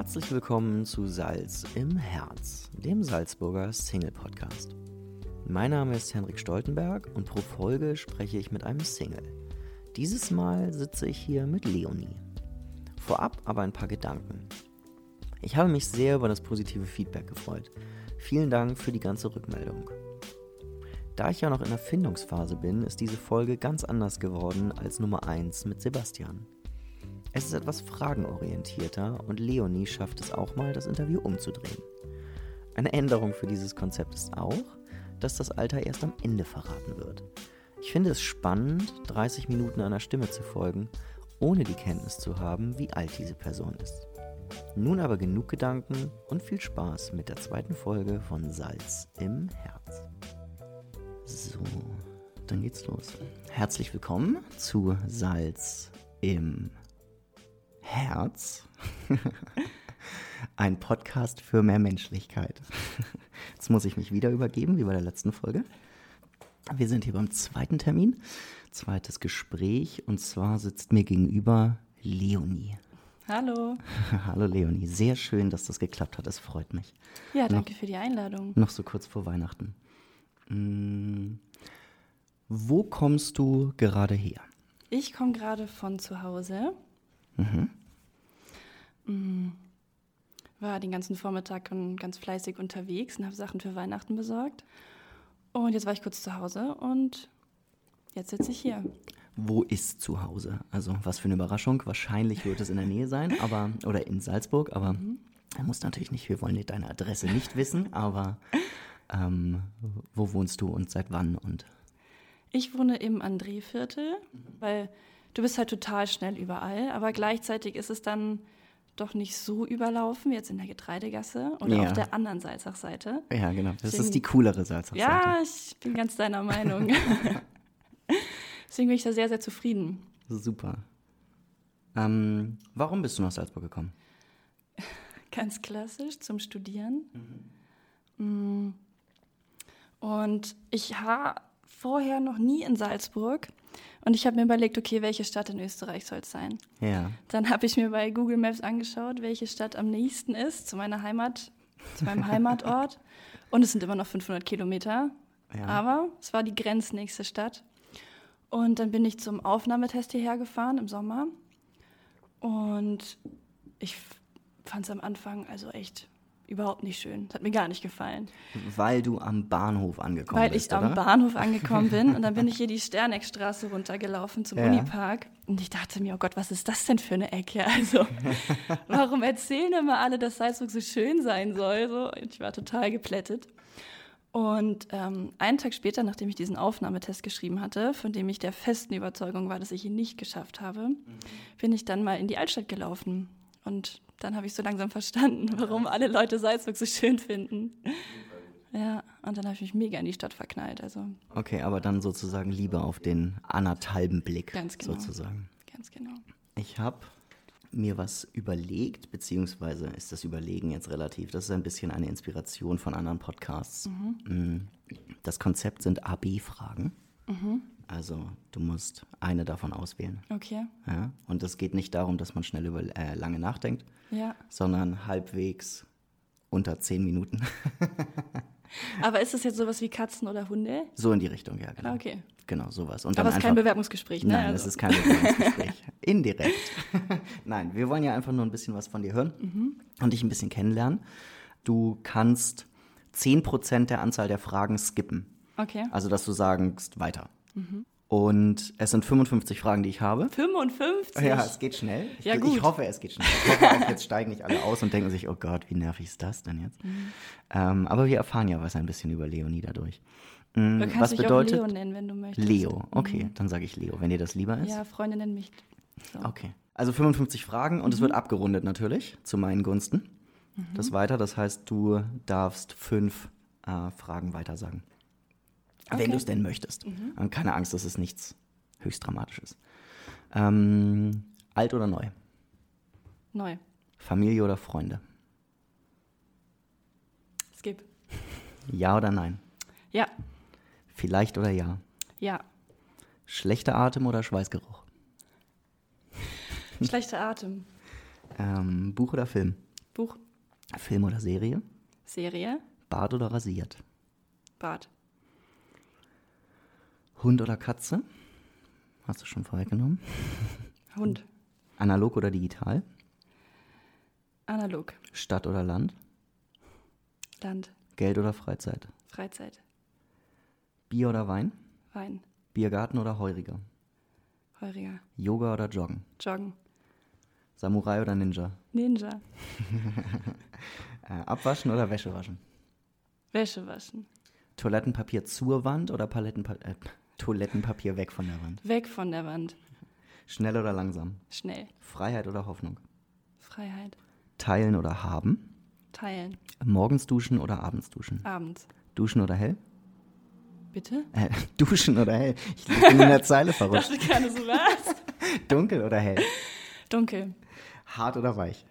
Herzlich willkommen zu Salz im Herz, dem Salzburger Single Podcast. Mein Name ist Henrik Stoltenberg und pro Folge spreche ich mit einem Single. Dieses Mal sitze ich hier mit Leonie. Vorab aber ein paar Gedanken. Ich habe mich sehr über das positive Feedback gefreut. Vielen Dank für die ganze Rückmeldung. Da ich ja noch in der Findungsphase bin, ist diese Folge ganz anders geworden als Nummer 1 mit Sebastian. Es ist etwas fragenorientierter und Leonie schafft es auch mal, das Interview umzudrehen. Eine Änderung für dieses Konzept ist auch, dass das Alter erst am Ende verraten wird. Ich finde es spannend, 30 Minuten einer Stimme zu folgen, ohne die Kenntnis zu haben, wie alt diese Person ist. Nun aber genug Gedanken und viel Spaß mit der zweiten Folge von Salz im Herz. So, dann geht's los. Herzlich willkommen zu Salz im Herz. Ein Podcast für mehr Menschlichkeit. Jetzt muss ich mich wieder übergeben, wie bei der letzten Folge. Wir sind hier beim zweiten Termin, zweites Gespräch und zwar sitzt mir gegenüber Leonie. Hallo. Hallo Leonie, sehr schön, dass das geklappt hat, es freut mich. Ja, danke noch, für die Einladung. Noch so kurz vor Weihnachten. Hm, wo kommst du gerade her? Ich komme gerade von zu Hause. Mhm. Mhm. War den ganzen Vormittag ganz fleißig unterwegs und habe Sachen für Weihnachten besorgt. Und jetzt war ich kurz zu Hause und jetzt sitze ich hier. Wo ist zu Hause? Also was für eine Überraschung. Wahrscheinlich wird es in der Nähe sein, aber oder in Salzburg, aber mhm. er muss natürlich nicht, wir wollen deine Adresse nicht wissen, aber ähm, wo wohnst du und seit wann und ich wohne im André-Viertel, weil du bist halt total schnell überall, aber gleichzeitig ist es dann doch nicht so überlaufen wie jetzt in der Getreidegasse oder ja. auf der anderen Salzachseite. Ja, genau. Das Deswegen, ist die coolere Salzachseite. Ja, ich bin ganz deiner Meinung. Deswegen bin ich da sehr, sehr zufrieden. Super. Ähm, warum bist du nach Salzburg gekommen? Ganz klassisch zum Studieren. Mhm. Mm. Und ich war vorher noch nie in Salzburg und ich habe mir überlegt, okay, welche Stadt in Österreich soll es sein? Ja. Dann habe ich mir bei Google Maps angeschaut, welche Stadt am nächsten ist zu meiner Heimat, zu meinem Heimatort. Und es sind immer noch 500 Kilometer. Ja. Aber es war die grenznächste Stadt. Und dann bin ich zum Aufnahmetest hierher gefahren im Sommer. Und ich fand es am Anfang also echt überhaupt nicht schön. Das hat mir gar nicht gefallen. Weil du am Bahnhof angekommen Weil bist, Weil ich am Bahnhof angekommen bin und dann bin ich hier die Sterneckstraße runtergelaufen zum ja. Unipark und ich dachte mir, oh Gott, was ist das denn für eine Ecke? Also, warum erzählen immer alle, dass Salzburg so schön sein soll? So, ich war total geplättet. Und ähm, einen Tag später, nachdem ich diesen Aufnahmetest geschrieben hatte, von dem ich der festen Überzeugung war, dass ich ihn nicht geschafft habe, mhm. bin ich dann mal in die Altstadt gelaufen. Und dann habe ich so langsam verstanden, warum alle Leute Salzburg so schön finden. Ja, und dann habe ich mich mega in die Stadt verknallt. Also. Okay, aber dann sozusagen lieber auf den anderthalben Blick. Ganz genau. Sozusagen. Ganz genau. Ich habe mir was überlegt, beziehungsweise ist das Überlegen jetzt relativ. Das ist ein bisschen eine Inspiration von anderen Podcasts. Mhm. Mm, das Konzept sind AB-Fragen. Mhm. Also du musst eine davon auswählen. Okay. Ja? Und es geht nicht darum, dass man schnell über äh, lange nachdenkt, ja. sondern halbwegs unter zehn Minuten. Aber ist das jetzt sowas wie Katzen oder Hunde? So in die Richtung, ja, genau. Okay. Genau, sowas. Und Aber es ist kein Bewerbungsgespräch, ne? Nein, also. es ist kein Bewerbungsgespräch. Indirekt. Nein, wir wollen ja einfach nur ein bisschen was von dir hören mhm. und dich ein bisschen kennenlernen. Du kannst 10% der Anzahl der Fragen skippen. Okay. Also, dass du sagst, weiter. Mhm. Und es sind 55 Fragen, die ich habe. 55? Ja, es geht schnell. Ja, ich, gut. ich hoffe, es geht schnell. Ich hoffe auch, jetzt steigen nicht alle aus und denken sich, oh Gott, wie nervig ist das denn jetzt? Mhm. Ähm, aber wir erfahren ja was ein bisschen über Leonie dadurch. Mhm, du kannst was bedeutet? Auch Leo nennen, wenn du möchtest. Leo, okay, mhm. dann sage ich Leo, wenn dir das lieber ist. Ja, Freunde nennen mich. So. Okay. Also 55 Fragen und es wird mhm. abgerundet natürlich zu meinen Gunsten. Mhm. Das weiter, das heißt, du darfst fünf äh, Fragen weiter sagen. Okay. Wenn du es denn möchtest. Mhm. Und keine Angst, das ist nichts höchst Dramatisches. Ähm, alt oder neu? Neu. Familie oder Freunde? Skip. Ja oder nein? Ja. Vielleicht oder ja? Ja. Schlechter Atem oder Schweißgeruch? Schlechter Atem. Ähm, Buch oder Film? Buch. Film oder Serie? Serie. Bart oder rasiert? Bart. Hund oder Katze? Hast du schon vorweggenommen. Hund. Analog oder digital? Analog. Stadt oder Land? Land. Geld oder Freizeit? Freizeit. Bier oder Wein? Wein. Biergarten oder Heuriger? Heuriger. Yoga oder Joggen? Joggen. Samurai oder Ninja? Ninja. Äh, abwaschen oder Wäsche waschen? Wäsche waschen. Toilettenpapier zur Wand oder Palettenpa äh, Toilettenpapier weg von der Wand? Weg von der Wand. Schnell oder langsam? Schnell. Freiheit oder Hoffnung? Freiheit. Teilen oder haben? Teilen. Morgens duschen oder abends duschen? Abends. Duschen oder hell? Bitte? Äh, duschen oder hell? Ich bin in der Zeile verrutscht. Dachte gerade so was. Dunkel oder hell? Dunkel. Hart oder weich?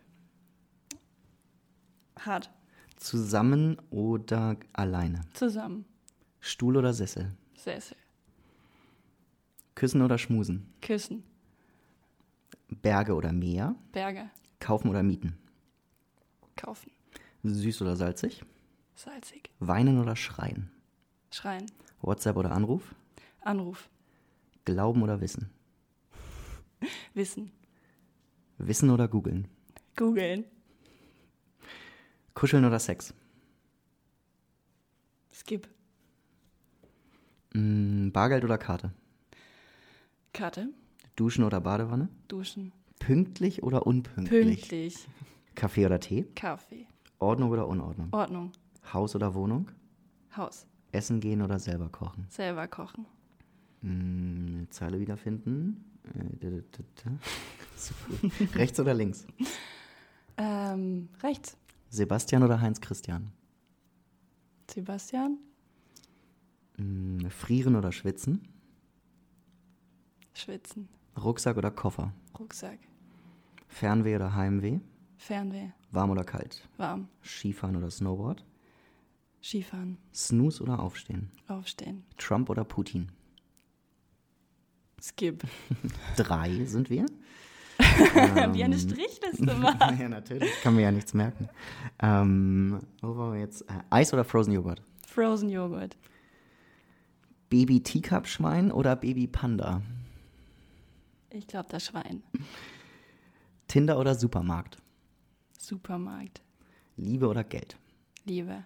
Hart. Zusammen oder alleine? Zusammen. Stuhl oder Sessel? Sessel. Küssen oder schmusen? Küssen. Berge oder Meer? Berge. Kaufen oder mieten? Kaufen. Süß oder salzig? Salzig. Weinen oder schreien? Schreien. WhatsApp oder Anruf? Anruf. Glauben oder wissen? Wissen. Wissen oder googeln? Googeln. Kuscheln oder Sex? Skip. Mm, Bargeld oder Karte? Karte. Duschen oder Badewanne? Duschen. Pünktlich oder unpünktlich? Pünktlich. Kaffee oder Tee? Kaffee. Ordnung oder Unordnung? Ordnung. Haus oder Wohnung? Haus. Essen gehen oder selber kochen? Selber kochen. Eine Zeile wiederfinden. Äh. Rechts oder links? Ähm, rechts. Sebastian oder Heinz Christian? Sebastian. Mm, Frieren oder schwitzen? Schwitzen. Rucksack oder Koffer? Rucksack. Fernweh oder Heimweh? Fernweh. Warm oder kalt? Warm. Skifahren oder Snowboard? Skifahren. Snooze oder Aufstehen? Aufstehen. Trump oder Putin? Skip. Drei sind wir. Wie eine Strichliste machen. ja, natürlich. Kann mir ja nichts merken. Ähm, wo waren wir jetzt? Äh, Eis oder Frozen Joghurt? Frozen Joghurt. Baby Teacup Schwein oder Baby Panda? Ich glaube, das Schwein. Tinder oder Supermarkt? Supermarkt. Liebe oder Geld? Liebe.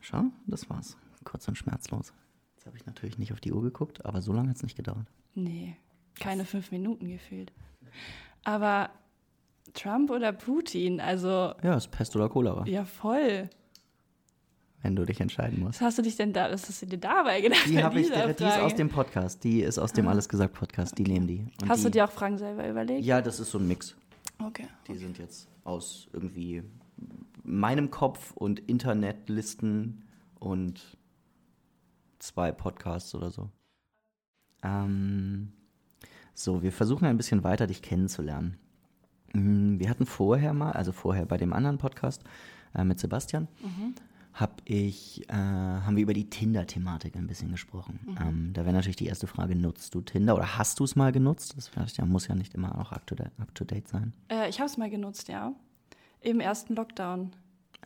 Schau, das war's. Kurz und schmerzlos. Jetzt habe ich natürlich nicht auf die Uhr geguckt, aber so lange hat es nicht gedauert. Nee, keine fünf Minuten gefühlt. Aber Trump oder Putin, also Ja, ist Pest oder Cholera, ja voll. Wenn du dich entscheiden musst. Was hast du dich denn da, was hast du dir dabei gedacht? Die habe ich, dieser die ist aus dem Podcast. Die ist aus dem Alles gesagt Podcast. Die nehmen die. Und Hast die, du dir auch Fragen selber überlegt? Ja, das ist so ein Mix. Okay. Die sind jetzt aus irgendwie meinem Kopf und Internetlisten und zwei Podcasts oder so. Ähm, so, wir versuchen ein bisschen weiter dich kennenzulernen. Mm, Wir hatten vorher mal, also vorher bei dem anderen Podcast äh, mit Sebastian, hab ich, äh, haben wir über die Tinder-Thematik ein bisschen gesprochen. Ähm, da wäre natürlich die erste Frage, nutzt du Tinder oder hast du es mal genutzt? Das vielleicht, ja, muss ja nicht immer auch up to date, up to date sein. Äh, ich habe es mal genutzt, ja. Im ersten Lockdown.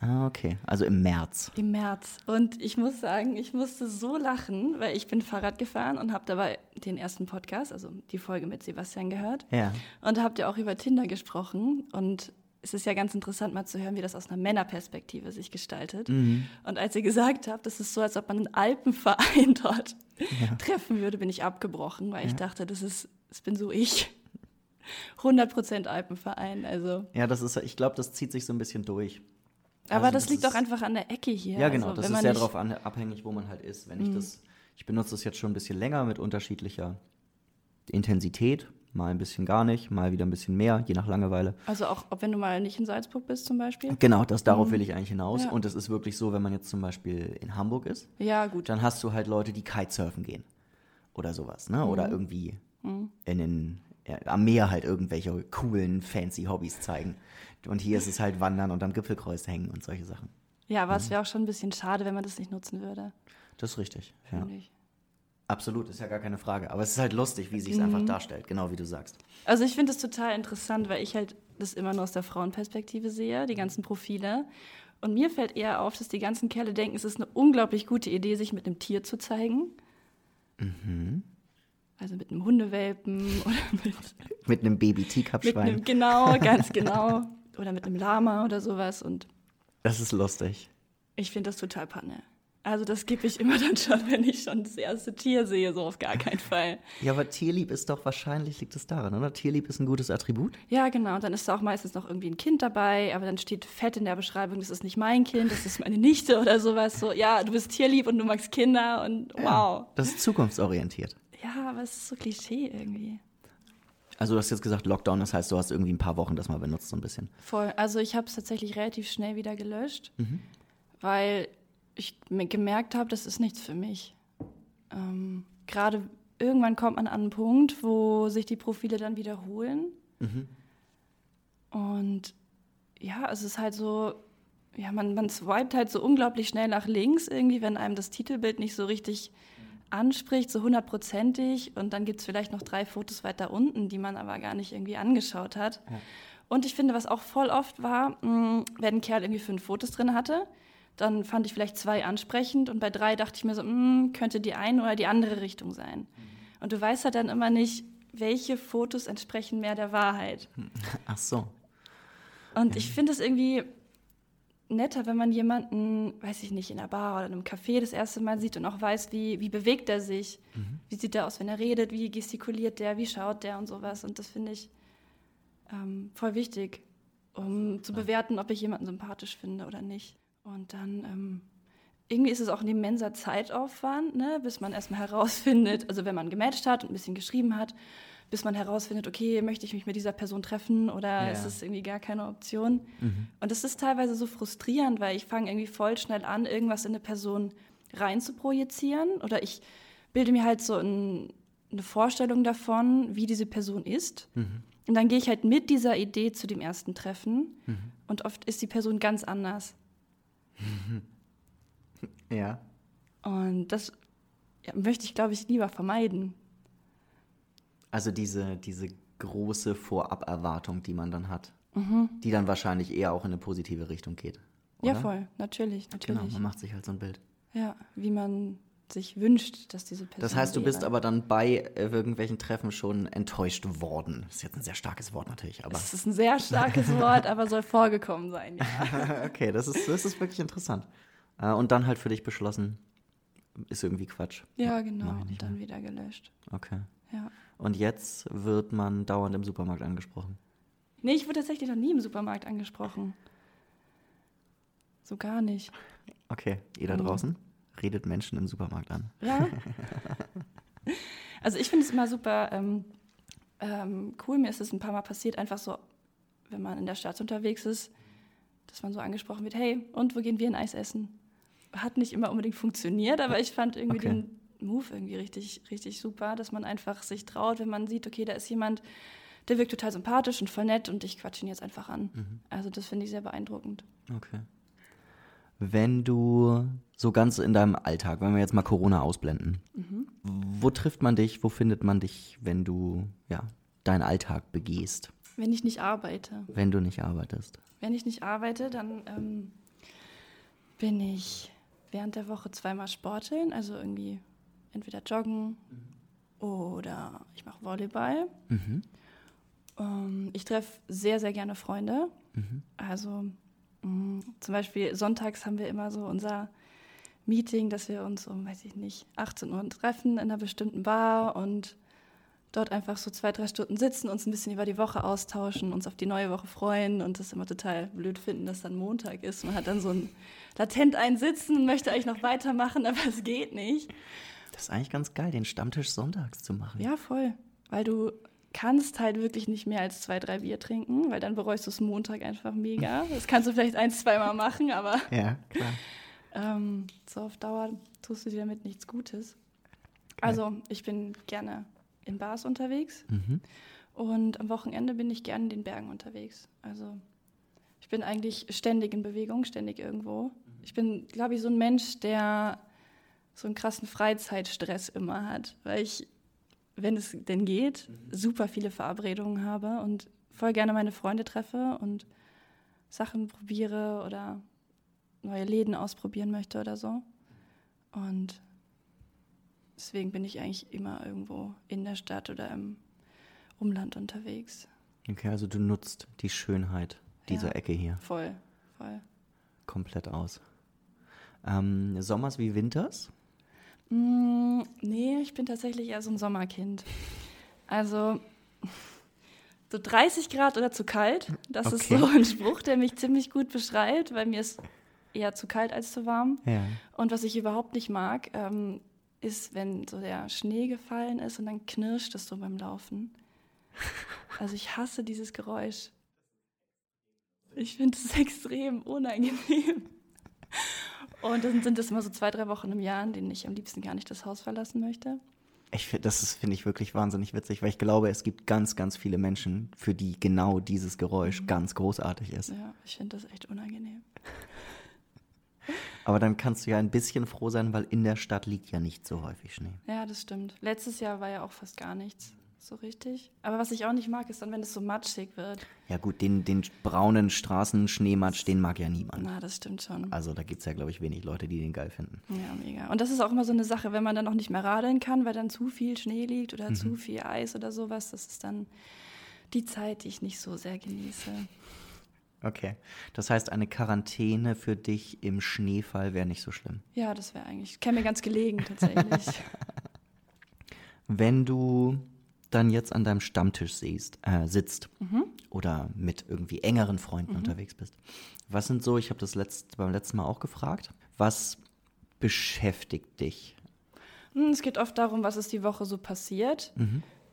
Ah, okay. Also im März. Im März. Und ich muss sagen, ich musste so lachen, weil ich bin Fahrrad gefahren und habe dabei den ersten Podcast, also die Folge mit Sebastian gehört. Ja. Und da habt ihr auch über Tinder gesprochen. Und es ist ja ganz interessant, mal zu hören, wie das aus einer Männerperspektive sich gestaltet. Mhm. Und als ihr gesagt habt, das ist so, als ob man einen Alpenverein dort treffen würde, bin ich abgebrochen, weil ich dachte, das ist, das bin so ich. 100% Alpenverein, also. Ja, das ist, ich glaube, das zieht sich so ein bisschen durch. Aber Also das, das liegt ist- auch einfach an der Ecke hier. Ja, genau. Also, das ist sehr darauf abhängig, wo man halt ist. Wenn ich das, ich benutze das jetzt schon ein bisschen länger mit unterschiedlicher Intensität. Mal ein bisschen gar nicht, mal wieder ein bisschen mehr, je nach Langeweile. Also auch, ob wenn du mal nicht in Salzburg bist zum Beispiel. Genau, das darauf will ich eigentlich hinaus. Ja. Und es ist wirklich so, wenn man jetzt zum Beispiel in Hamburg ist, Ja, gut. dann hast du halt Leute, die Kitesurfen gehen. Oder sowas, ne? Oder Mhm. irgendwie in den, ja, am Meer halt irgendwelche coolen, fancy Hobbys zeigen. Und hier ist es halt Wandern und am Gipfelkreuz hängen und solche Sachen. Ja, aber Mhm. es wäre auch schon ein bisschen schade, wenn man das nicht nutzen würde. Das ist richtig. Ja. finde ich. Absolut, ist ja gar keine Frage. Aber es ist halt lustig, wie sich es Mhm. einfach darstellt, genau wie du sagst. Also ich finde es total interessant, weil ich halt das immer nur aus der Frauenperspektive sehe, die ganzen Profile. Und mir fällt eher auf, dass die ganzen Kerle denken, es ist eine unglaublich gute Idee, sich mit einem Tier zu zeigen. Mhm. Also mit einem Hundewelpen oder mit, mit einem Baby-Teacup-Schwein. Genau, ganz genau. Oder mit einem Lama oder sowas. Und das ist lustig. Ich finde das total panne. Also das gebe ich immer dann schon, wenn ich schon das erste Tier sehe, so auf gar keinen Fall. Ja, aber Tierlieb ist doch wahrscheinlich, liegt es daran, oder? Tierlieb ist ein gutes Attribut. Ja, genau. Und dann ist da auch meistens noch irgendwie ein Kind dabei, aber dann steht fett in der Beschreibung, das ist nicht mein Kind, das ist meine Nichte oder sowas. So, ja, du bist Tierlieb und du magst Kinder und wow. Ja, das ist zukunftsorientiert. Ja, aber es ist so Klischee irgendwie. Also du hast jetzt gesagt Lockdown, das heißt, du hast irgendwie ein paar Wochen das mal benutzt, so ein bisschen. Voll. Also ich habe es tatsächlich relativ schnell wieder gelöscht, mhm. weil ich gemerkt habe, das ist nichts für mich. Ähm, Gerade irgendwann kommt man an einen Punkt, wo sich die Profile dann wiederholen. Mhm. Und ja, es ist halt so, ja, man, man swipet halt so unglaublich schnell nach links irgendwie, wenn einem das Titelbild nicht so richtig anspricht, so hundertprozentig. Und dann gibt es vielleicht noch drei Fotos weiter unten, die man aber gar nicht irgendwie angeschaut hat. Ja. Und ich finde, was auch voll oft war, mh, wenn ein Kerl irgendwie fünf Fotos drin hatte, dann fand ich vielleicht zwei ansprechend und bei drei dachte ich mir so, mh, hm, könnte die eine oder die andere Richtung sein. Mhm. Und du weißt halt dann immer nicht, welche Fotos entsprechen mehr der Wahrheit. Ach so. Und ich finde es irgendwie netter, wenn man jemanden, weiß ich nicht, in einer Bar oder in einem Café das erste Mal sieht und auch weiß, wie, wie bewegt er sich, mhm. wie sieht er aus, wenn er redet, wie gestikuliert der, wie schaut der und sowas. Und das finde ich ähm, voll wichtig, um zu bewerten, ob ich jemanden sympathisch finde oder nicht. Und dann ähm, irgendwie ist es auch ein immenser Zeitaufwand, ne, bis man erstmal herausfindet, also wenn man gematcht hat und ein bisschen geschrieben hat, bis man herausfindet, okay, möchte ich mich mit dieser Person treffen oder ja. ist es irgendwie gar keine Option? Mhm. Und das ist teilweise so frustrierend, weil ich fange irgendwie voll schnell an, irgendwas in eine Person rein zu projizieren oder ich bilde mir halt so ein, eine Vorstellung davon, wie diese Person ist. Mhm. Und dann gehe ich halt mit dieser Idee zu dem ersten Treffen mhm. und oft ist die Person ganz anders. Ja. Und das ja, möchte ich, glaube ich, lieber vermeiden. Also diese, diese große Voraberwartung, die man dann hat, mhm. die dann wahrscheinlich eher auch in eine positive Richtung geht. Oder? Ja, voll, natürlich, natürlich. Genau, man macht sich halt so ein Bild. Ja, wie man sich wünscht, dass diese Person. Das heißt, du bist aber dann bei äh, irgendwelchen Treffen schon enttäuscht worden. Das ist jetzt ein sehr starkes Wort natürlich, aber. Das ist ein sehr starkes Wort, aber soll vorgekommen sein, ja. okay, das ist, das ist wirklich interessant. Äh, und dann halt für dich beschlossen, ist irgendwie Quatsch. Ja, genau. Und dann wieder gelöscht. Okay. Ja. Und jetzt wird man dauernd im Supermarkt angesprochen. Nee, ich wurde tatsächlich noch nie im Supermarkt angesprochen. So gar nicht. Okay, ihr da draußen? Redet Menschen im Supermarkt an. Ja. Also ich finde es immer super ähm, ähm, cool. Mir ist es ein paar Mal passiert, einfach so, wenn man in der Stadt unterwegs ist, dass man so angesprochen wird, hey, und wo gehen wir ein Eis essen? Hat nicht immer unbedingt funktioniert, aber ich fand irgendwie okay. den Move irgendwie richtig, richtig super, dass man einfach sich traut, wenn man sieht, okay, da ist jemand, der wirkt total sympathisch und voll nett und ich quatsche ihn jetzt einfach an. Mhm. Also das finde ich sehr beeindruckend. Okay wenn du so ganz in deinem Alltag, wenn wir jetzt mal Corona ausblenden, mhm. wo trifft man dich, wo findet man dich, wenn du ja, deinen Alltag begehst? Wenn ich nicht arbeite. Wenn du nicht arbeitest. Wenn ich nicht arbeite, dann ähm, bin ich während der Woche zweimal sporteln, also irgendwie entweder joggen mhm. oder ich mache Volleyball. Mhm. Ähm, ich treffe sehr, sehr gerne Freunde. Mhm. Also. Zum Beispiel sonntags haben wir immer so unser Meeting, dass wir uns um, weiß ich nicht, 18 Uhr treffen in einer bestimmten Bar und dort einfach so zwei, drei Stunden sitzen, uns ein bisschen über die Woche austauschen, uns auf die neue Woche freuen und das immer total blöd finden, dass dann Montag ist. Man hat dann so ein latent einsitzen und möchte eigentlich noch weitermachen, aber es geht nicht. Das ist eigentlich ganz geil, den Stammtisch sonntags zu machen. Ja, voll. Weil du kannst halt wirklich nicht mehr als zwei, drei Bier trinken, weil dann bereust du es Montag einfach mega. Das kannst du vielleicht ein, zweimal machen, aber ja, klar. ähm, so auf Dauer tust du dir damit nichts Gutes. Okay. Also ich bin gerne in Bars unterwegs mhm. und am Wochenende bin ich gerne in den Bergen unterwegs. Also ich bin eigentlich ständig in Bewegung, ständig irgendwo. Ich bin, glaube ich, so ein Mensch, der so einen krassen Freizeitstress immer hat, weil ich wenn es denn geht, mhm. super viele Verabredungen habe und voll gerne meine Freunde treffe und Sachen probiere oder neue Läden ausprobieren möchte oder so. Und deswegen bin ich eigentlich immer irgendwo in der Stadt oder im Umland unterwegs. Okay, also du nutzt die Schönheit dieser Ja. Ecke hier Voll, voll. komplett aus. Ähm, Sommers wie Winters? Mm, nee, ich bin tatsächlich eher so ein Sommerkind. Also so 30 Grad oder zu kalt, das ist Okay. so ein Spruch, der mich ziemlich gut beschreibt, weil mir ist eher zu kalt als zu warm. Ja. Und was ich überhaupt nicht mag, ähm, ist, wenn so der Schnee gefallen ist und dann knirscht es so beim Laufen. Also ich hasse dieses Geräusch. Ich finde es extrem unangenehm. Und dann sind es immer so zwei, drei Wochen im Jahr, in denen ich am liebsten gar nicht das Haus verlassen möchte. Ich find, das finde ich, wirklich wahnsinnig witzig, weil ich glaube, es gibt ganz, ganz viele Menschen, für die genau dieses Mhm. Geräusch ganz großartig ist. Ja, ich finde das echt unangenehm. Aber dann kannst du ja ein bisschen froh sein, weil in der Stadt liegt ja nicht so häufig Schnee. Ja, das stimmt. Letztes Jahr war ja auch fast gar nichts so richtig. Aber was ich auch nicht mag, ist dann, wenn es so matschig wird. Ja gut, den, den braunen Straßenschneematsch, den mag ja niemand. Na, das stimmt schon. Also da gibt es ja, glaube ich, wenig Leute, die den geil finden. Ja, mega. Und das ist auch immer so eine Sache, wenn man dann auch nicht mehr radeln kann, weil dann zu viel Schnee liegt oder zu viel Eis oder sowas. Das ist dann die Zeit, die ich nicht so sehr genieße. Okay. Das heißt, eine Quarantäne für dich im Schneefall wäre nicht so schlimm. Ja, das wäre eigentlich, käme mir ganz gelegen tatsächlich. Wenn du dann jetzt an deinem Stammtisch siehst, äh, sitzt oder mit irgendwie engeren Freunden unterwegs bist, was sind so, ich habe das letzt, beim letzten Mal auch gefragt, was beschäftigt dich? Hm, es geht oft darum, was ist die Woche so passiert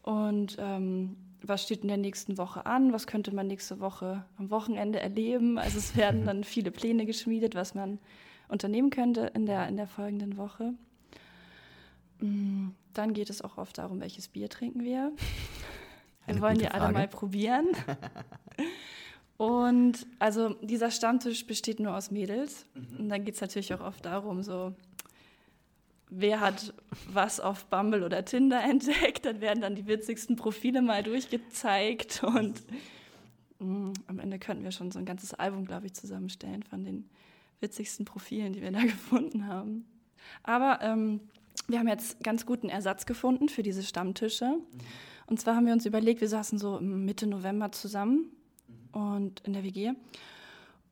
und ähm, was steht in der nächsten Woche an, was könnte man nächste Woche am Wochenende erleben. Also es werden dann viele Pläne geschmiedet, was man unternehmen könnte in der, in der folgenden Woche. Mm, Dann geht es auch oft darum, welches Bier trinken wir. Wir Eine wollen gute ja alle mal probieren. Und also dieser Stammtisch besteht nur aus Mädels. Und dann geht es natürlich auch oft darum, so wer hat was auf Bumble oder Tinder entdeckt. Dann werden dann die witzigsten Profile mal durchgezeigt. Und mh, am Ende könnten wir schon so ein ganzes Album, glaube ich, zusammenstellen von den witzigsten Profilen, die wir da gefunden haben. Aber ähm, wir haben jetzt ganz guten Ersatz gefunden für diese Stammtische. Und zwar haben wir uns überlegt, wir saßen so Mitte November zusammen und in der WG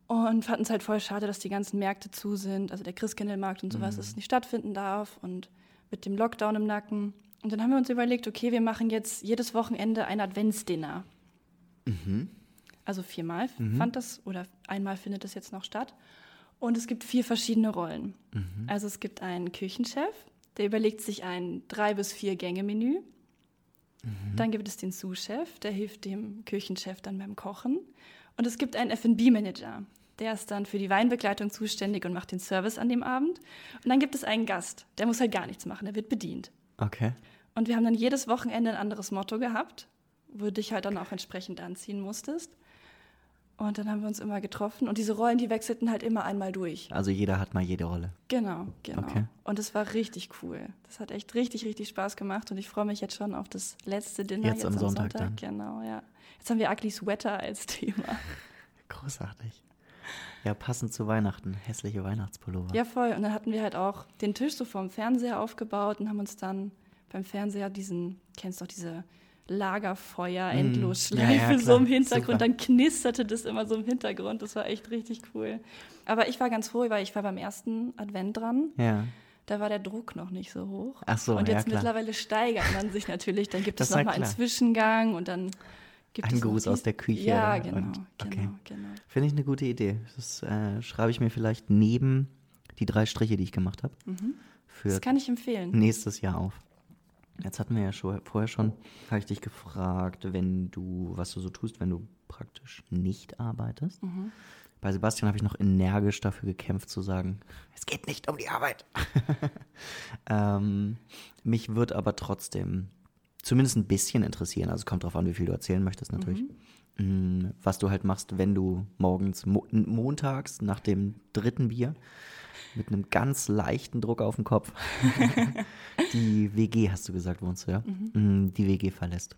und fanden es halt voll schade, dass die ganzen Märkte zu sind, also der Christkindlmarkt und sowas, dass es nicht stattfinden darf und mit dem Lockdown im Nacken. Und dann haben wir uns überlegt, okay, wir machen jetzt jedes Wochenende ein Adventsdinner. Also viermal fand das oder einmal findet das jetzt noch statt. Und es gibt vier verschiedene Rollen. Also es gibt einen Küchenchef, der überlegt sich ein drei bis vier Gänge-Menü. Dann gibt es den Sous-Chef, der hilft dem Küchenchef dann beim Kochen. Und es gibt einen F&B-Manager, der ist dann für die Weinbegleitung zuständig und macht den Service an dem Abend. Und dann gibt es einen Gast, der muss halt gar nichts machen, der wird bedient. Okay. Und wir haben dann jedes Wochenende ein anderes Motto gehabt, wo du dich halt dann auch entsprechend anziehen musstest. Und dann haben wir uns immer getroffen und diese Rollen, die wechselten halt immer einmal durch. Also jeder hat mal jede Rolle. Genau, genau. Okay. Und es war richtig cool. Das hat echt richtig, richtig Spaß gemacht und ich freue mich jetzt schon auf das letzte Dinner Jetzt am Sonntag dann. Genau, ja. Jetzt haben wir Ugly Sweater als Thema. Großartig. Ja, passend zu Weihnachten. Hässliche Weihnachtspullover. Ja, voll. Und dann hatten wir halt auch den Tisch so vorm Fernseher aufgebaut und haben uns dann beim Fernseher diesen, kennst doch diese Lagerfeuer, Endlosschleife Mm. Ja, ja, so im Hintergrund. Super. Dann knisterte das immer so im Hintergrund. Das war echt richtig cool. Aber ich war ganz froh, weil ich war beim ersten Advent dran. Ja. Da war der Druck noch nicht so hoch. Ach so, und ja, jetzt klar. mittlerweile steigert man sich natürlich. Dann gibt Das es ja nochmal einen. Zwischengang und dann gibt Ein es Gruß aus der Küche Ja, und- genau, genau, okay. genau. Finde ich eine gute Idee. Das äh, schreibe ich mir vielleicht neben die drei Striche, die ich gemacht habe, für Das kann ich empfehlen. nächstes Jahr auf. Jetzt hatten wir ja schon, vorher schon, habe ich dich gefragt, wenn du, was du so tust, wenn du praktisch nicht arbeitest. Bei Sebastian habe ich noch energisch dafür gekämpft zu sagen, es geht nicht um die Arbeit. ähm, mich wird aber trotzdem zumindest ein bisschen interessieren, also kommt drauf an, wie viel du erzählen möchtest natürlich. Mm, Was du halt machst, wenn du morgens, mo montags nach dem dritten Bier mit einem ganz leichten Druck auf dem Kopf die WG, hast du gesagt, wohnst du, ja? Mm, Die WG verlässt.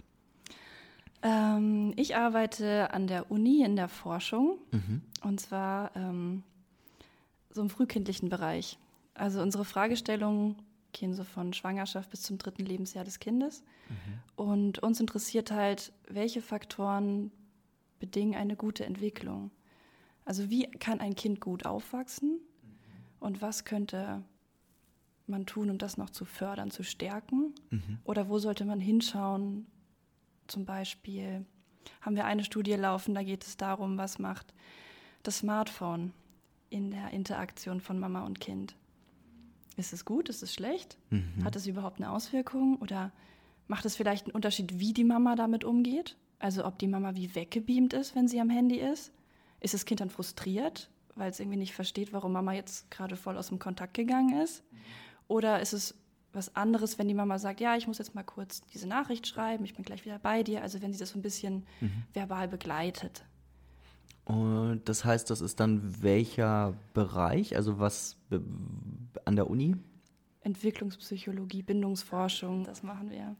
Ähm, ich arbeite an der Uni in der Forschung mhm. und zwar ähm, so im frühkindlichen Bereich. Also unsere Fragestellungen gehen so von Schwangerschaft bis zum dritten Lebensjahr des Kindes. Mhm. Und uns interessiert halt, welche Faktoren bedingen eine gute Entwicklung. Also wie kann ein Kind gut aufwachsen mhm. Und was könnte man tun, um das noch zu fördern, zu stärken? Mhm. Oder wo sollte man hinschauen? Zum Beispiel haben wir eine Studie laufen, da geht es darum, was macht das Smartphone in der Interaktion von Mama und Kind. Ist es gut? Ist es schlecht? Mhm. Hat es überhaupt eine Auswirkung? Oder macht es vielleicht einen Unterschied, wie die Mama damit umgeht? Also ob die Mama wie weggebeamt ist, wenn sie am Handy ist? Ist das Kind dann frustriert, weil es irgendwie nicht versteht, warum Mama jetzt gerade voll aus dem Kontakt gegangen ist? Oder ist es was anderes, wenn die Mama sagt, ja, ich muss jetzt mal kurz diese Nachricht schreiben, ich bin gleich wieder bei dir. Also wenn sie das so ein bisschen mhm. verbal begleitet. Und das heißt, das ist dann welcher Bereich, also was an der Uni? Entwicklungspsychologie, Bindungsforschung, das machen wir.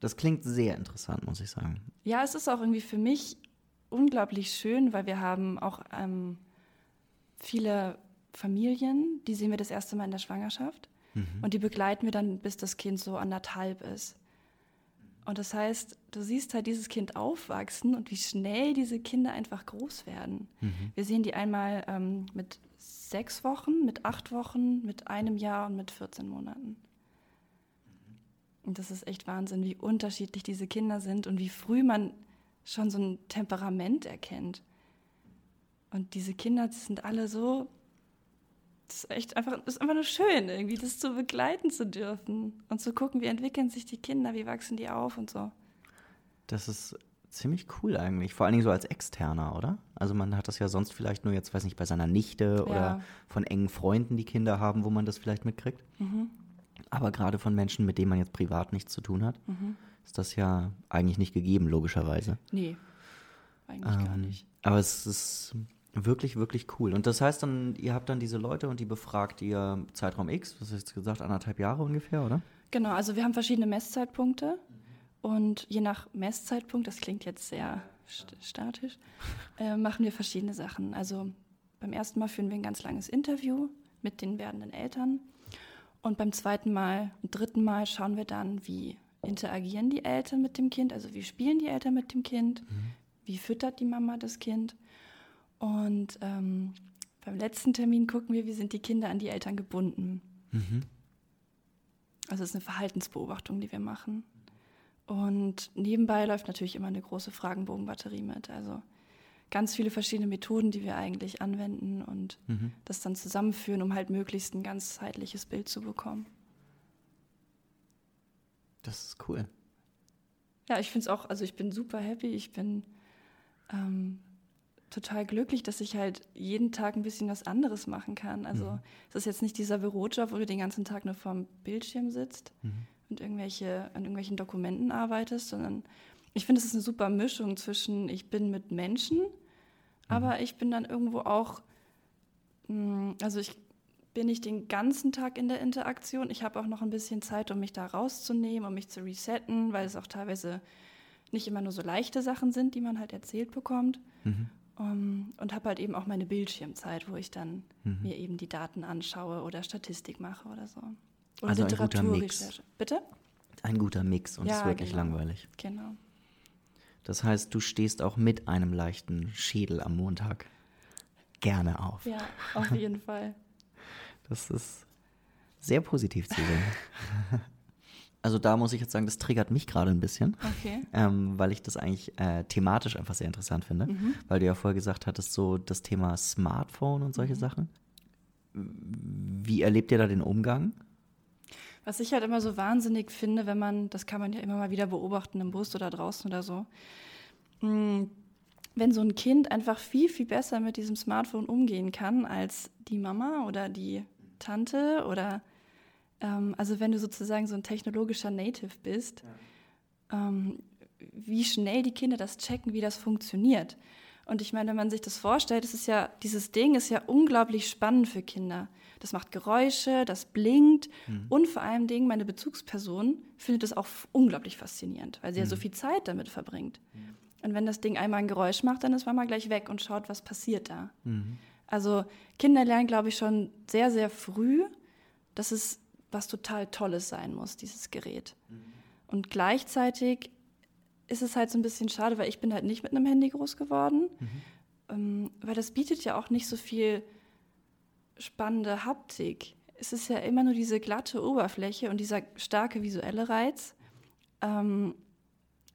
Das klingt sehr interessant, muss ich sagen. Ja, es ist auch irgendwie für mich unglaublich schön, weil wir haben auch ähm, viele Familien, die sehen wir das erste Mal in der Schwangerschaft. Mhm. Und die begleiten wir dann, bis das Kind so anderthalb ist. Und das heißt, du siehst halt dieses Kind aufwachsen und wie schnell diese Kinder einfach groß werden. Mhm. Wir sehen die einmal ähm, mit sechs Wochen, mit acht Wochen, mit einem Jahr und mit 14 Monaten. Und das ist echt Wahnsinn, wie unterschiedlich diese Kinder sind und wie früh man schon so ein Temperament erkennt. Und diese Kinder sind alle so das ist echt einfach, ist einfach nur schön, irgendwie das zu begleiten zu dürfen und zu gucken, wie entwickeln sich die Kinder, wie wachsen die auf und so. Das ist ziemlich cool eigentlich, vor allen Dingen so als Externer, oder? Also man hat das ja sonst vielleicht nur jetzt, weiß nicht, bei seiner Nichte ja. oder von engen Freunden, die Kinder haben, wo man das vielleicht mitkriegt. Mhm. Aber gerade von Menschen, mit denen man jetzt privat nichts zu tun hat, mhm. ist das ja eigentlich nicht gegeben, logischerweise. Nee, eigentlich ähm, gar nicht. Aber es ist Wirklich, wirklich cool. Und das heißt dann, ihr habt dann diese Leute und die befragt ihr Zeitraum X, was hast du jetzt gesagt, anderthalb Jahre ungefähr, oder? Genau, also wir haben verschiedene Messzeitpunkte und je nach Messzeitpunkt, das klingt jetzt sehr statisch, äh, machen wir verschiedene Sachen. Also beim ersten Mal führen wir ein ganz langes Interview mit den werdenden Eltern und beim zweiten Mal und dritten Mal schauen wir dann, wie interagieren die Eltern mit dem Kind, also wie spielen die Eltern mit dem Kind, mhm. wie füttert die Mama das Kind und ähm, beim letzten Termin gucken wir, wie sind die Kinder an die Eltern gebunden. Mhm. Also es ist eine Verhaltensbeobachtung, die wir machen. Und nebenbei läuft natürlich immer eine große Fragenbogenbatterie mit. Also ganz viele verschiedene Methoden, die wir eigentlich anwenden und mhm. das dann zusammenführen, um halt möglichst ein ganzheitliches Bild zu bekommen. Das ist cool. Ja, ich finde es auch, also ich bin super happy. Ich bin ähm, total glücklich, dass ich halt jeden Tag ein bisschen was anderes machen kann. Also mhm. es ist jetzt nicht dieser Bürojob, wo du den ganzen Tag nur vorm Bildschirm sitzt mhm. und irgendwelche, an irgendwelchen Dokumenten arbeitest, sondern ich finde, es ist eine super Mischung zwischen, ich bin mit Menschen, mhm. aber ich bin dann irgendwo auch, hm, also ich bin nicht den ganzen Tag in der Interaktion. Ich habe auch noch ein bisschen Zeit, um mich da rauszunehmen, um mich zu resetten, weil es auch teilweise nicht immer nur so leichte Sachen sind, die man halt erzählt bekommt. Mhm. Um, und habe halt eben auch meine Bildschirmzeit, wo ich dann mhm. mir eben die Daten anschaue oder Statistik mache oder so. Oder also Literaturrecherche. Bitte? Ein guter Mix und ja, ist wirklich genau. langweilig. Genau. Das heißt, du stehst auch mit einem leichten Schädel am Montag gerne auf. Ja, auf jeden Fall. Das ist sehr positiv zu sehen. Also da muss ich jetzt sagen, das triggert mich gerade ein bisschen, okay. ähm, weil ich das eigentlich äh, thematisch einfach sehr interessant finde, mhm. weil du ja vorher gesagt hattest, so das Thema Smartphone und solche mhm. Sachen. Wie erlebt ihr da den Umgang? Was ich halt immer so wahnsinnig finde, wenn man, das kann man ja immer mal wieder beobachten im Bus oder draußen oder so, mm, wenn so ein Kind einfach viel, viel besser mit diesem Smartphone umgehen kann als die Mama oder die Tante oder ähm, also wenn du sozusagen so ein technologischer Native bist, ja. ähm, wie schnell die Kinder das checken, wie das funktioniert. Und ich meine, wenn man sich das vorstellt, ist ja, dieses Ding ist ja unglaublich spannend für Kinder. Das macht Geräusche, das blinkt mhm. und vor allem Dingen, meine Bezugsperson findet es auch unglaublich faszinierend, weil sie mhm. ja so mhm. viel Zeit damit verbringt. Mhm. Und wenn das Ding einmal ein Geräusch macht, dann ist man mal gleich weg und schaut, was passiert da. Also Kinder lernen, glaube ich, schon sehr, sehr früh, dass es was total Tolles sein muss, dieses Gerät. Und gleichzeitig ist es halt so ein bisschen schade, weil ich bin halt nicht mit einem Handy groß geworden, ähm, weil das bietet ja auch nicht so viel spannende Haptik. Es ist ja immer nur diese glatte Oberfläche und dieser starke visuelle Reiz. Ähm,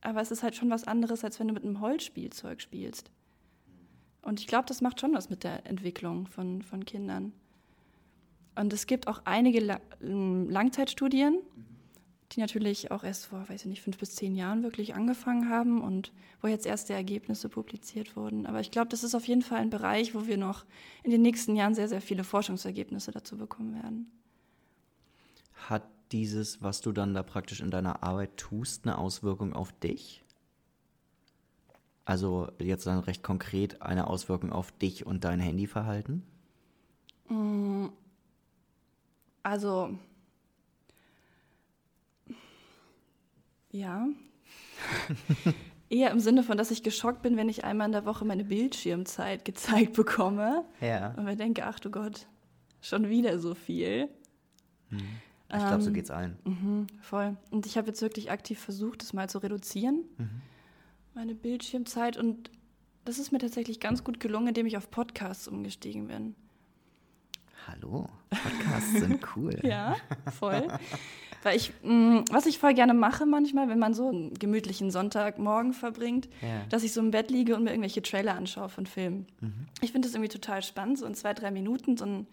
aber es ist halt schon was anderes, als wenn du mit einem Holzspielzeug spielst. Und ich glaube, das macht schon was mit der Entwicklung von, von Kindern. Und es gibt auch einige La ähm, Langzeitstudien, die natürlich auch erst vor, weiß ich nicht, fünf bis zehn Jahren wirklich angefangen haben und wo jetzt erste Ergebnisse publiziert wurden. Aber ich glaube, das ist auf jeden Fall ein Bereich, wo wir noch in den nächsten Jahren sehr, sehr viele Forschungsergebnisse dazu bekommen werden. Hat dieses, was du dann da praktisch in deiner Arbeit tust, eine Auswirkung auf dich? Also jetzt dann recht konkret eine Auswirkung auf dich und dein Handyverhalten? Also, ja. Eher im Sinne von, dass ich geschockt bin, wenn ich einmal in der Woche meine Bildschirmzeit gezeigt bekomme. Ja. Und mir denke, ach du Gott, schon wieder so viel. Ich glaube, so geht's allen. Mhm, voll. Und ich habe jetzt wirklich aktiv versucht, das mal zu reduzieren, meine Bildschirmzeit. Und das ist mir tatsächlich ganz gut gelungen, indem ich auf Podcasts umgestiegen bin. Hallo, Podcasts sind cool. Ja, voll. Weil ich, mh, was ich voll gerne mache manchmal, wenn man so einen gemütlichen Sonntagmorgen verbringt, Ja. dass ich so im Bett liege und mir irgendwelche Trailer anschaue von Filmen. Ich finde das irgendwie total spannend, so in zwei, drei Minuten so einen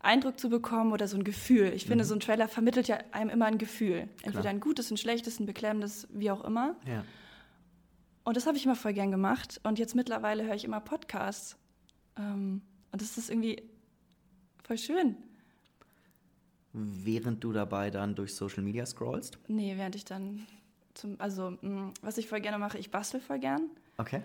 Eindruck zu bekommen oder so ein Gefühl. Ich finde, so ein Trailer vermittelt ja einem immer ein Gefühl. Entweder ein gutes, ein schlechtes, ein beklemmendes, wie auch immer. Ja. Und das habe ich immer voll gern gemacht. Und jetzt mittlerweile höre ich immer Podcasts. Ähm, und das ist irgendwie voll schön. Während du dabei dann durch Social Media scrollst? Nee, während ich dann zum, also mh, was ich voll gerne mache, ich bastel voll gern, Okay.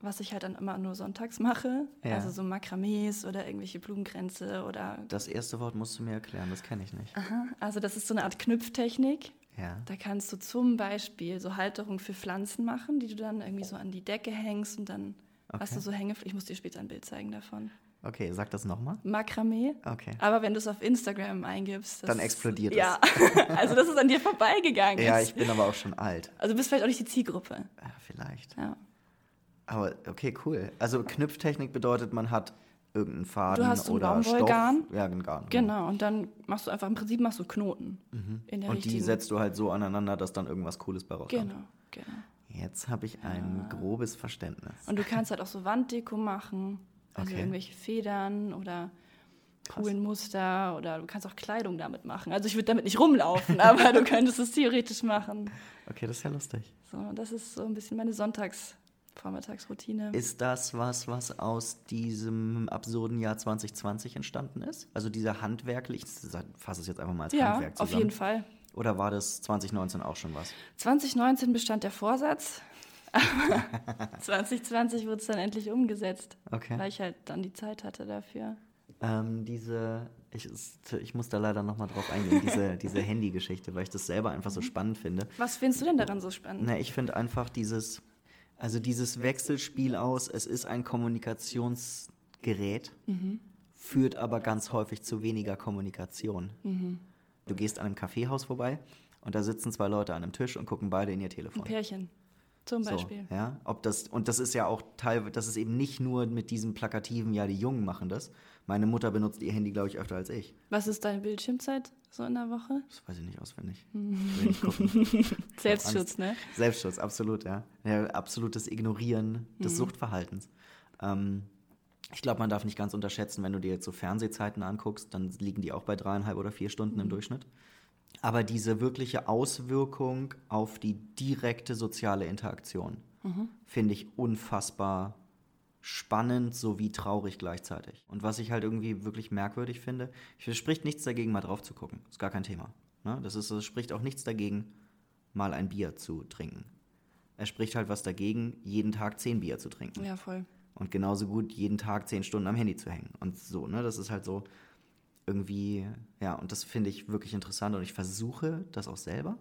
was ich halt dann immer nur sonntags mache. Ja. Also so Makramees oder irgendwelche Blumenkränze oder. Das erste Wort musst du mir erklären, das kenne ich nicht. Aha, also das ist so eine Art Knüpftechnik. Ja. Da kannst du zum Beispiel so Halterung für Pflanzen machen, die du dann irgendwie so an die Decke hängst und dann hast Okay. du so Hänge. Ich muss dir später ein Bild zeigen davon. Okay, sag das nochmal. Makramee. Okay. Aber wenn du es auf Instagram eingibst, Dann explodiert es. Ja, also das ist an dir vorbeigegangen. Ja, ich bin aber auch schon alt. also du bist vielleicht auch nicht die Zielgruppe. Ja, vielleicht. Ja. Aber okay, cool. Also Knüpftechnik bedeutet, man hat irgendeinen Faden Du hast oder Stoff. Baumwollgarn. Ja, ein Garn. Genau, und dann machst du einfach im Prinzip machst du Knoten in der Und richtigen. die setzt du halt so aneinander, dass dann irgendwas Cooles bei rauskommt. Genau, genau. Jetzt habe ich ein grobes Verständnis. Und du kannst halt auch so Wanddeko machen, also Okay. irgendwelche Federn oder coolen Muster oder du kannst auch Kleidung damit machen. Also ich würde damit nicht rumlaufen, aber du könntest es theoretisch machen. Okay, das ist ja lustig. So, das ist so ein bisschen meine Sonntags-Vormittagsroutine. Ist das was, was aus diesem absurden Jahr 2020 entstanden ist? Also dieser handwerklich, ich fasse es jetzt einfach mal als Ja, Handwerk auf zusammen. jeden Fall. Oder war das 2019 auch schon was? 2019 bestand der Vorsatz, aber 2020 wurde es dann endlich umgesetzt, Okay. weil ich halt dann die Zeit hatte dafür. Ähm, diese, ich, ich muss da leider nochmal drauf eingehen, diese, diese Handy-Geschichte, weil ich das selber einfach so Mhm. spannend finde. Was findest du denn daran so spannend? Na, ich finde einfach dieses, also dieses Wechselspiel aus, es ist ein Kommunikationsgerät, führt aber ganz häufig zu weniger Kommunikation. Du gehst an einem Kaffeehaus vorbei und da sitzen zwei Leute an einem Tisch und gucken beide in ihr Ein Telefon. Pärchen zum Beispiel. So, ja, ob das, und das ist ja auch teilweise, das ist eben nicht nur mit diesem plakativen, ja, die Jungen machen das. Meine Mutter benutzt ihr Handy, glaube ich, öfter als ich. Was ist deine Bildschirmzeit so in der Woche? Das weiß ich nicht auswendig. Selbstschutz, ne? Selbstschutz, absolut, ja. ja absolutes Ignorieren des Suchtverhaltens. Ähm, ich glaube, man darf nicht ganz unterschätzen, wenn du dir jetzt so Fernsehzeiten anguckst, dann liegen die auch bei dreieinhalb oder vier Stunden im Durchschnitt. Aber diese wirkliche Auswirkung auf die direkte soziale Interaktion finde ich unfassbar spannend sowie traurig gleichzeitig. Und was ich halt irgendwie wirklich merkwürdig finde, es spricht nichts dagegen, mal drauf zu gucken. Ist gar kein Thema. Ne? Das ist, es spricht auch nichts dagegen, mal ein Bier zu trinken. Es spricht halt was dagegen, jeden Tag zehn Bier zu trinken. Ja, voll. Und genauso gut jeden Tag zehn Stunden am Handy zu hängen. Und so, ne? Das ist halt so irgendwie, ja, und das finde ich wirklich interessant und ich versuche das auch selber.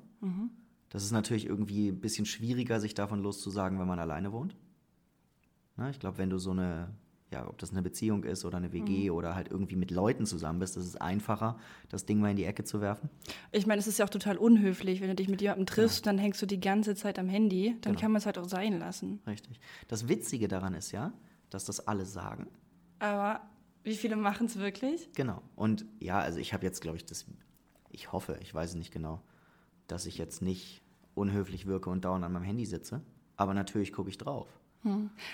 Das ist natürlich irgendwie ein bisschen schwieriger, sich davon loszusagen, wenn man alleine wohnt. Na, ich glaube, wenn du so eine, ja, ob das eine Beziehung ist oder eine WG Mhm. oder halt irgendwie mit Leuten zusammen bist, das ist einfacher, das Ding mal in die Ecke zu werfen. Ich meine, es ist ja auch total unhöflich, wenn du dich mit jemandem triffst, dann hängst du die ganze Zeit am Handy. Dann Genau. kann man es halt auch sein lassen. Richtig. Das Witzige daran ist ja, dass das alle sagen. Aber wie viele machen es wirklich? Genau. Und ja, also ich habe jetzt, glaube ich, das, ich hoffe, ich weiß es nicht genau, dass ich jetzt nicht unhöflich wirke und dauernd an meinem Handy sitze. Aber natürlich gucke ich drauf.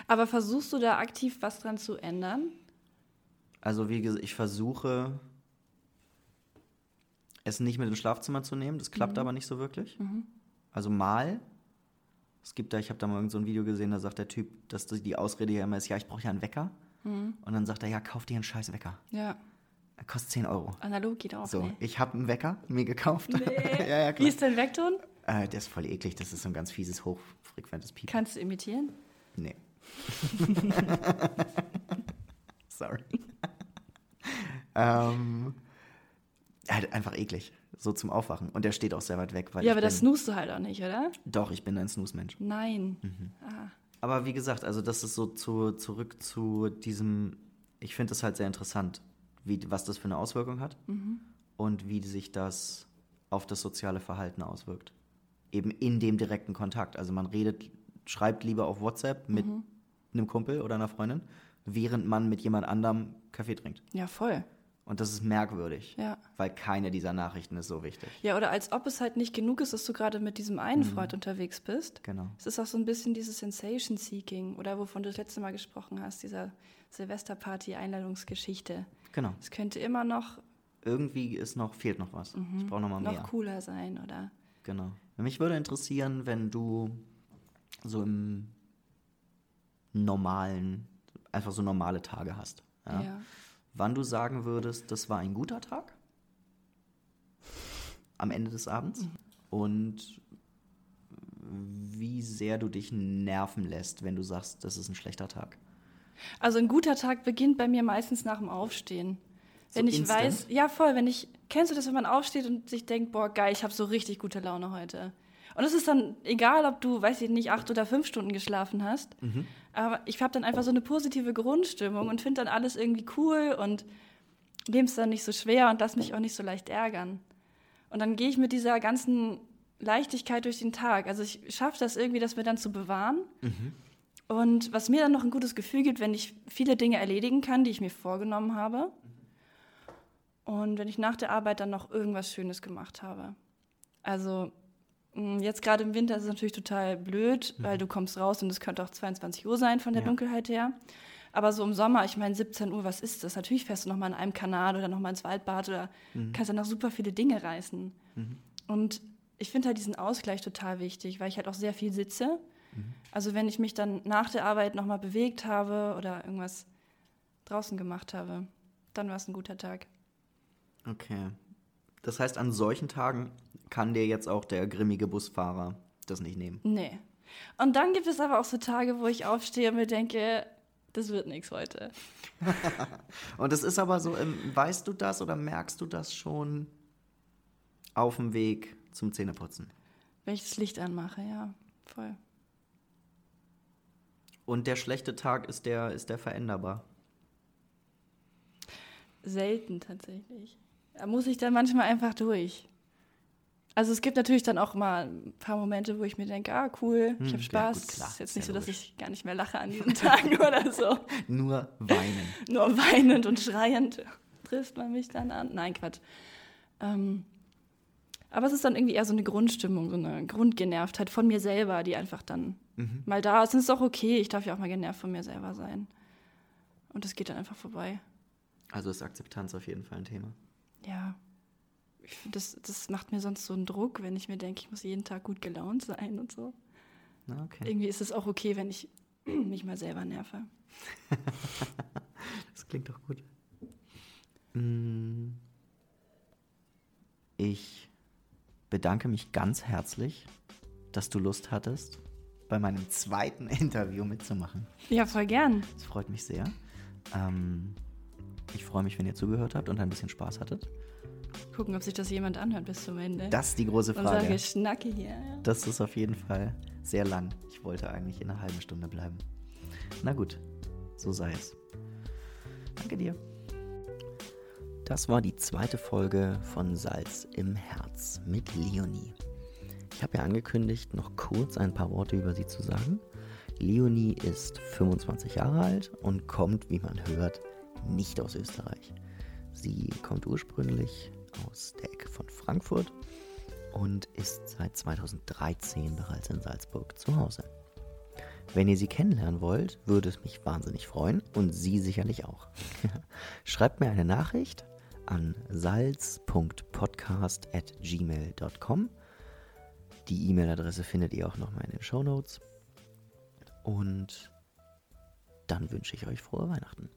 Aber versuchst du da aktiv was dran zu ändern? Also wie gesagt, ich versuche es nicht mit ins Schlafzimmer zu nehmen. Das klappt aber nicht so wirklich. Also mal. Es gibt da, ich habe da mal irgend so ein Video gesehen, da sagt der Typ, dass die Ausrede ja immer ist, ja, ich brauche ja einen Wecker. Und dann sagt er, ja, kauf dir einen scheiß Wecker. Ja, Er kostet 10 Euro. analog geht auch. So, nee. ich habe einen Wecker mir gekauft. Nee. ja, ja, Wie ist dein Vekton? Äh, der ist voll eklig. Das ist so ein ganz fieses, hochfrequentes Piepen. Kannst du imitieren? Nee. Sorry. ähm, halt einfach eklig. So zum Aufwachen. Und der steht auch sehr weit weg. Ja, aber das snoost du halt auch nicht, oder? Doch, ich bin ein Snooze-Mensch. Nein. Mhm. Ah. Aber wie gesagt, also das ist so zu, zurück zu diesem, ich finde es halt sehr interessant, wie, was das für eine Auswirkung hat und wie sich das auf das soziale Verhalten auswirkt. Eben in dem direkten Kontakt. Also man redet, schreibt lieber auf WhatsApp mit einem Kumpel oder einer Freundin, während man mit jemand anderem Kaffee trinkt. Ja, voll. Und das ist merkwürdig, Ja. weil keine dieser Nachrichten ist so wichtig. Ja, oder als ob es halt nicht genug ist, dass du gerade mit diesem einen Freund unterwegs bist. Genau. Es ist auch so ein bisschen dieses Sensation-Seeking oder wovon du das letzte Mal gesprochen hast, dieser Silvesterparty-Einladungsgeschichte. Genau. Es könnte immer noch, Irgendwie ist noch, fehlt noch was. Ich brauche noch mal mehr. noch cooler sein, oder? Genau. Mich würde interessieren, wenn du so im normalen, einfach so normale Tage hast. Ja? Ja. Wann du sagen würdest, das war ein guter Tag am Ende des Abends und wie sehr du dich nerven lässt, wenn du sagst, das ist ein schlechter Tag. Also ein guter Tag beginnt bei mir meistens nach dem Aufstehen. So Wenn ich instant? weiß, ja voll, wenn ich, kennst du das, wenn man aufsteht und sich denkt, boah geil, ich habe so richtig gute Laune heute. Und es ist dann egal, ob du, weiß ich nicht, acht oder fünf Stunden geschlafen hast, aber ich habe dann einfach so eine positive Grundstimmung und finde dann alles irgendwie cool und nehme es dann nicht so schwer und lass mich auch nicht so leicht ärgern. Und dann gehe ich mit dieser ganzen Leichtigkeit durch den Tag. Also ich schaffe das irgendwie, das mir dann zu bewahren. Und was mir dann noch ein gutes Gefühl gibt, wenn ich viele Dinge erledigen kann, die ich mir vorgenommen habe. Und wenn ich nach der Arbeit dann noch irgendwas Schönes gemacht habe. Also jetzt gerade im Winter ist es natürlich total blöd, weil du kommst raus und es könnte auch 22 Uhr sein von der Ja. Dunkelheit her. Aber so im Sommer, ich meine 17 Uhr, was ist das? Natürlich fährst du noch mal in einem Kanal oder noch mal ins Waldbad oder kannst dann noch super viele Dinge reißen. Und ich finde halt diesen Ausgleich total wichtig, weil ich halt auch sehr viel sitze. Also wenn ich mich dann nach der Arbeit noch mal bewegt habe oder irgendwas draußen gemacht habe, dann war es ein guter Tag. Okay. Das heißt, an solchen Tagen kann dir jetzt auch der grimmige Busfahrer das nicht nehmen. Nee. Und dann gibt es aber auch so Tage, wo ich aufstehe und mir denke, das wird nichts heute. Und das ist aber so, ähm, weißt du das oder merkst du das schon auf dem Weg zum Zähneputzen? Wenn ich das Licht anmache, ja, voll. Und der schlechte Tag ist der, ist der veränderbar. Selten tatsächlich. Da muss ich dann manchmal einfach durch. Also es gibt natürlich dann auch mal ein paar Momente, wo ich mir denke, ah cool, ich Hm, ja, habe Spaß. gut, klar, ist jetzt nicht so, dass ich gar nicht mehr lache an diesen Tagen oder so. Nur weinen. Nur weinend und schreiend trifft man mich dann an. Nein, Quatsch. Ähm, aber es ist dann irgendwie eher so eine Grundstimmung, so eine Grundgenervtheit von mir selber, die einfach dann Mhm. mal da ist. Und es ist auch okay, ich darf ja auch mal genervt von mir selber sein. Und es geht dann einfach vorbei. Also ist Akzeptanz auf jeden Fall ein Thema. Ja. Ich find, das, das macht mir sonst so einen Druck, wenn ich mir denke, ich muss jeden Tag gut gelaunt sein und so. Na, okay. Irgendwie ist es auch okay, wenn ich mich mal selber nerve. Das klingt doch gut. Mm. Ich bedanke mich ganz herzlich, dass du Lust hattest, bei meinem zweiten Interview mitzumachen. Ja, voll gern. Das freut mich sehr. Ähm, ich freue mich, wenn ihr zugehört habt und ein bisschen Spaß hattet. gucken, ob sich das jemand anhört bis zum Ende. Das ist die große Frage. Unser Geschnacke hier. Das ist auf jeden Fall sehr lang. Ich wollte eigentlich in einer halben Stunde bleiben. Na gut, so sei es. Danke dir. Das war die zweite Folge von Salz im Herz mit Leonie. Ich habe ja angekündigt, noch kurz ein paar Worte über sie zu sagen. Leonie ist 25 Jahre alt und kommt, wie man hört, nicht aus Österreich. Sie kommt ursprünglich aus der Ecke von Frankfurt und ist seit 2013 bereits in Salzburg zu Hause. Wenn ihr sie kennenlernen wollt, würde es mich wahnsinnig freuen und sie sicherlich auch. Schreibt mir eine Nachricht an salz.podcast.gmail.com. Die E-Mail-Adresse findet ihr auch nochmal in den Show Notes. Und dann wünsche ich euch frohe Weihnachten.